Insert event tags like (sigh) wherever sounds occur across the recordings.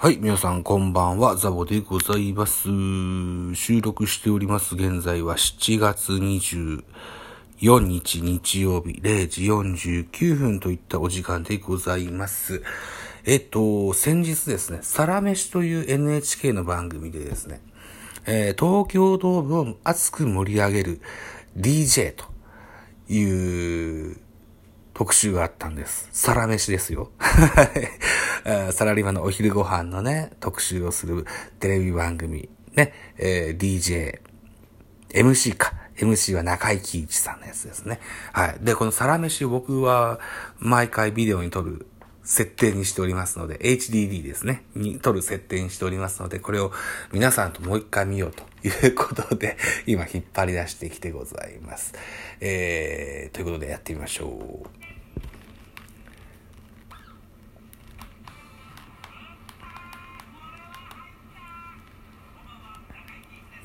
はい、皆さんこんばんは、ザボでございます。収録しております。現在は7月24日日曜日0時49分といったお時間でございます。えっと、先日ですね、サラメシという NHK の番組でですね、えー東京ドームを熱く盛り上げる DJ という特集があったんです。サラメシですよ。(laughs) えサラリーマンのお昼ご飯のね、特集をするテレビ番組。ね、えー DJ、MC か。MC は中井貴一さんのやつですね。はい。で、このサラメシを僕は毎回ビデオに撮る設定にしておりますので、HDD ですね。に撮る設定にしておりますので、これを皆さんともう一回見ようということで、今引っ張り出してきてございます。えー、ということでやってみましょう。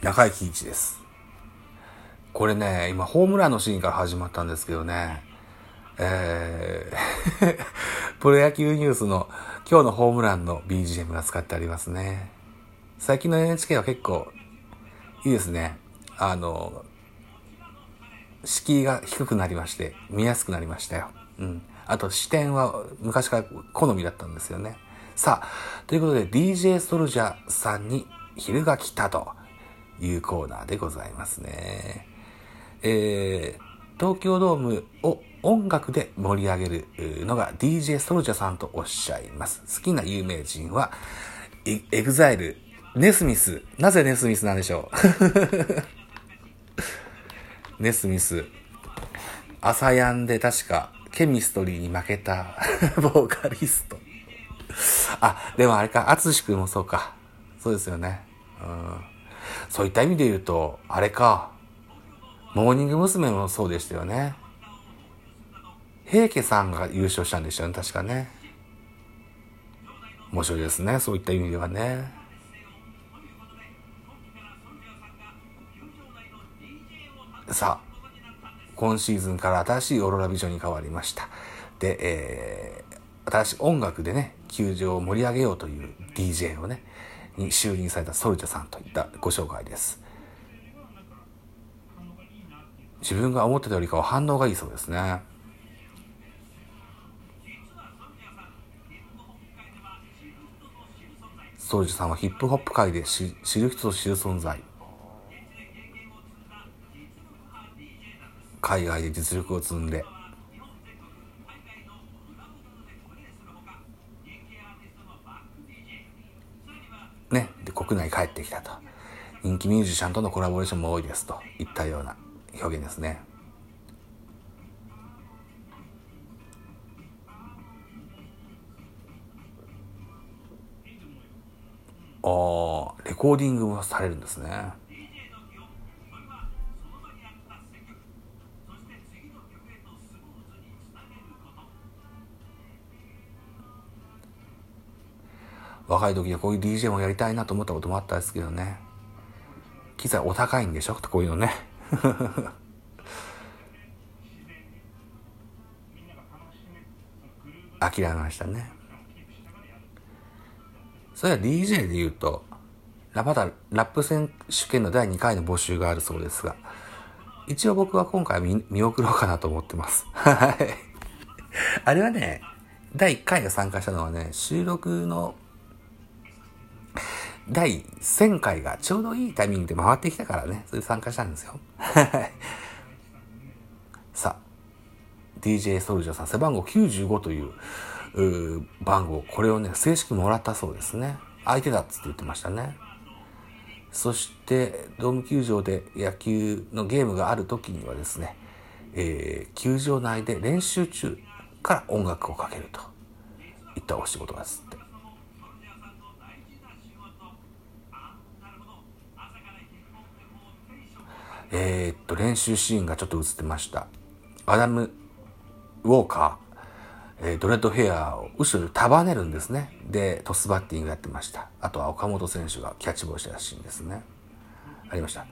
中井貴一です。これね、今ホームランのシーンから始まったんですけどね、えー、(laughs) プロ野球ニュースの今日のホームランの BGM が使ってありますね。最近の NHK は結構いいですね。あの、敷居が低くなりまして、見やすくなりましたよ。うん。あと視点は昔から好みだったんですよね。さあ、ということで DJ ソルジャーさんに昼が来たというコーナーでございますね。えー、東京ドームを音楽で盛り上げるのが DJ ソルジャさんとおっしゃいます。好きな有名人は、エ EXILE、ネスミス。なぜネスミスなんでしょう？(laughs) ネスミス。 ASAYAN で確か、ケミストリーに負けた (laughs) ボーカリスト。あ、でもあれか、アツシ君もそうか。そうですよね。うん。そういった意味で言うと、あれか。モーニング娘。もそうでしたよね。平家さんが優勝したんでしたよね、確かね。面白いですね、そういった意味ではね。さあ、今シーズンから新しいオーロラビジョンに変わりました。で、えー、新しい音楽でね、球場を盛り上げようという DJ をね、に就任されたソルジャさんといったご紹介です。自分が思ってたよりかは反応がいいそうですね。ソルジャさんはヒップホップ界で知知る人ぞ知る存在。海外で実力を積んで、ね、で国内帰ってきたと。人気ミュージシャンとのコラボレーションも多いですといったような表現ですね。ああ、レコーディングもされるんですね。若い時はこういう DJ もやりたいなと思ったこともあったんですけどね。機材お高いんでしょ？こういうのね。(laughs) 諦めましたね。それは DJ で言うと、ラまだラップ選手権の第2回の募集があるそうですが、一応僕は今回見見送ろうかなと思ってます。(laughs) はい。あれはね、第1回が参加したのはね、収録の第1000回がちょうどいいタイミングで回ってきたからね、それで参加したんですよ。(laughs) さあ、DJ ソルジャーさん、背番号95というう番号、これをね、正式もらったそうですね。相手だっつって言ってましたね。そして、ドーム球場で野球のゲームがある時にはですね、えー球場内で練習中から音楽をかけるといったお仕事ですって。えーっと、練習シーンがちょっと映ってました。アダム・ウォーカー、えードレッドヘアを後ろで束ねるんですね。で、トスバッティングやってました。あとは岡本選手がキャッチボールしたシーンですね。ありました。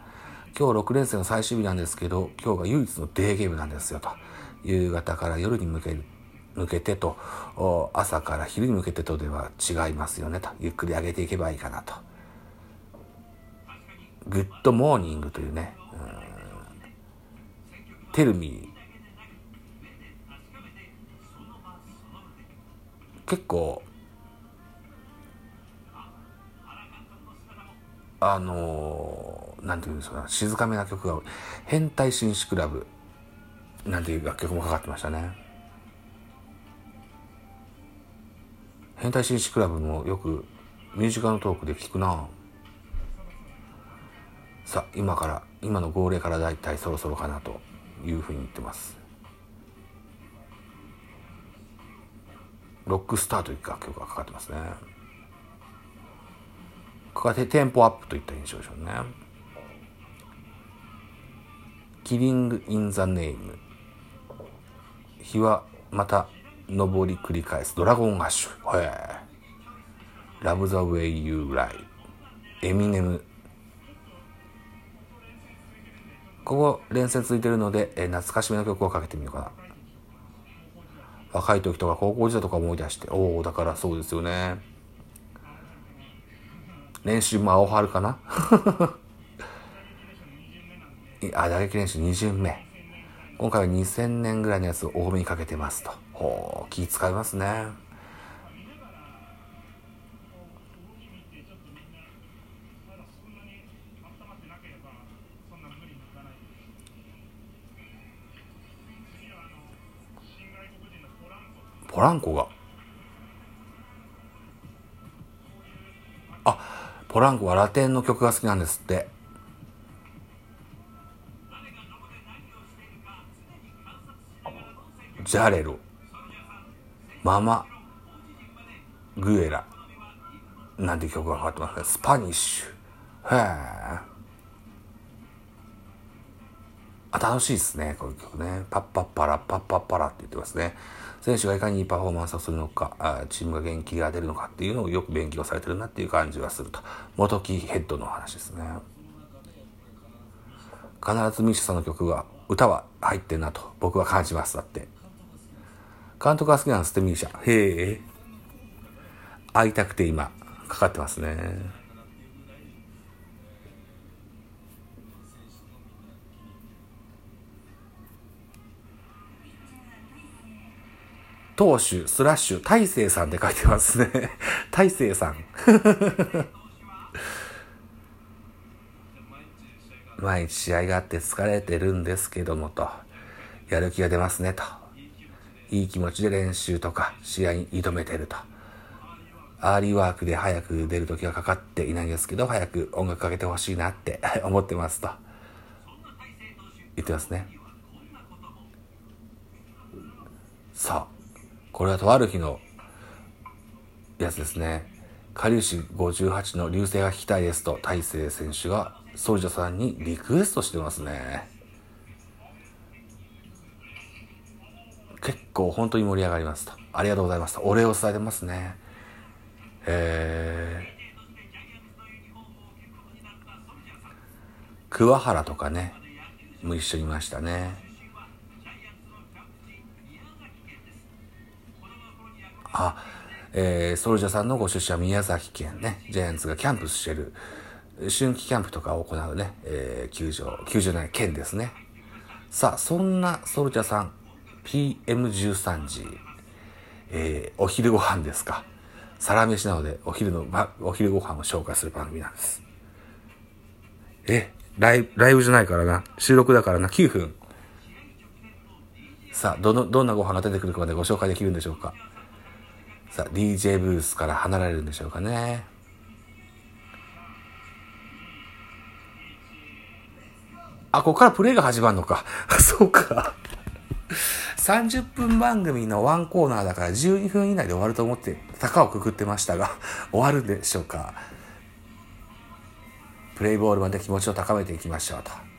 今日6連戦の最終日なんですけど、今日が唯一のデーゲームなんですよと。夕方から夜に向ける向けてと、朝から昼に向けてとでは違いますよねと。ゆっくり上げていけばいいかなと。 Good morning というね、テルミ。結構、あのー、なんていうんですか、静かめな曲が、変態紳士クラブ、なんていう楽曲もかかってましたね。変態紳士クラブもよくミュージカルのトークで聞くなさあ今から今の号令からだいたいそろそろかなというふうに言ってますロックスターという楽曲がかかってますねここはテンポアップといった印象でしょうねキリング・イン・ザ・ネーム日はまた上り繰り返すドラゴンアッシュ。へえ。Love the way you lie。エミネム。ここ連戦続いてるので、え懐かしめの曲をかけてみようかな。若い時とか高校時代とか思い出して、おお、だからそうですよね。練習も青春かな？(laughs) あ、打撃練習2巡目。今回は2000年ぐらいのやつを多めにかけてますと。ほう、気使いますね。ポランコが。あ、ポランコはラテンの曲が好きなんですって。ジャレロ。ママグエラなんて曲がかかってますねスパニッシュへえあ楽しいですねこういう曲ねパッパッパラパッパッパラって言ってますね選手がいかにいいパフォーマンスをするのかあチームが元気が出るのかっていうのをよく勉強されてるなっていう感じがすると元木ヘッドの話ですね必ずミッシュさんの曲は歌は入ってんなと僕は感じますだって監督が好きなんですって、ミーシャ。へえ。会いたくて今、かかってますね。投手、スラッシュ、大勢さんって書いてますね。(laughs) 大勢さん。(laughs) 毎日試合があって疲れてるんですけどもと、やる気が出ますねと。いい気持ちで練習とか試合に挑めてると。アーリーワークで早く出る時はかかっていないんですけど、早く音楽かけてほしいなって (laughs) 思ってますと。言ってますね。さあ、これはとある日のやつですね。下粒子58の流星が聞きたいですと大勢選手がソルジャさんにリクエストしてますね。結構本当に盛り上がりますと。ありがとうございますと。お礼を伝えてますね。えー、桑原とかね、も一緒にいましたね。あ、えー、ソルジャさんのご出身は宮崎県ね、ジャイアンツがキャンプしてる、春季キャンプとかを行うね、えー、球場、球場内県ですね。さあ、そんなソルジャさん、PM13 時、えー、お昼ご飯ですか。サラメシなので、お昼の、ま、お昼ご飯を紹介する番組なんです。え、ライブ、ライブじゃないからな。収録だからな。9分。さあ、どの、どんなご飯が出てくるかまでご紹介できるんでしょうか。さあ、DJ ブースから離れるんでしょうかね。あ、ここからプレイが始まるのか。(laughs) そうか。30分番組のワンコーナーだから12分以内で終わると思って高をくくってましたが、(laughs) 終わるんでしょうか。プレイボールまで気持ちを高めていきましょうと。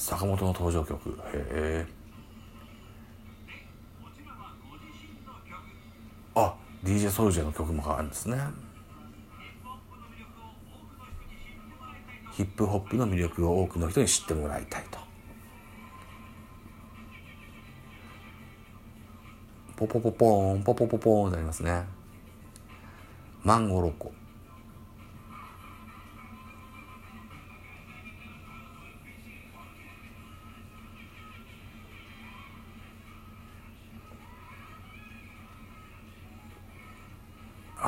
坂本の登場曲。へえ。あ、DJ ソルジェの曲もあるんですね。ヒップホップの魅力を多くの人に知ってもらいたいと。ポポポポーン、ポポポポーンになりますね。マンゴロコ。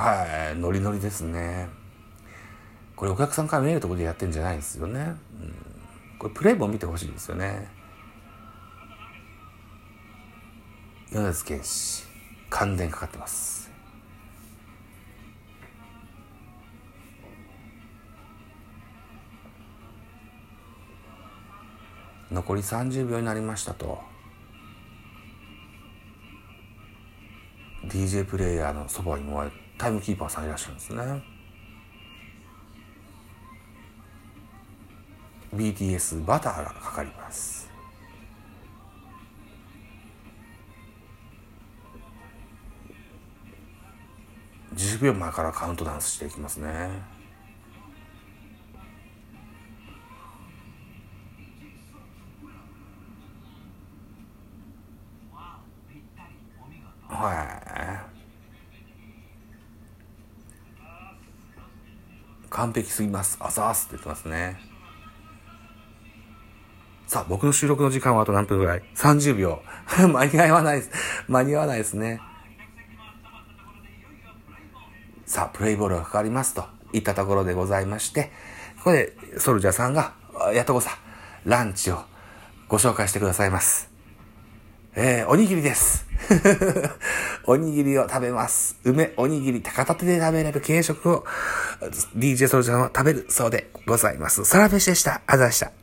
はい、ノリノリですね。これお客さんから見えるところでやってんじゃないんですよね。うん、これプレイも見てほしいですよね。米津玄師、感電かかってます。残り30秒になりましたと。DJ プレイヤーのそばにもタイムキーパーさんいらっしゃるんですね。BTS バターがかかります。10秒前からカウントダウンしていきますね。はい。完璧すぎます。あざーすって言ってますね。さあ、僕の収録の時間はあと何分ぐらい ?30 秒。(laughs) 間に合わないです。間に合わないですね。さあ、プレイボールがかかりますといったところでございまして、ここでソルジャーさんが、やっとこさ、ランチをご紹介してくださいます。えー、おにぎりです。おにぎりを食べます。梅、おにぎり、高立てで食べれる軽食を DJ ソルジャーは食べるそうでございます。サラメシでした。あざでした。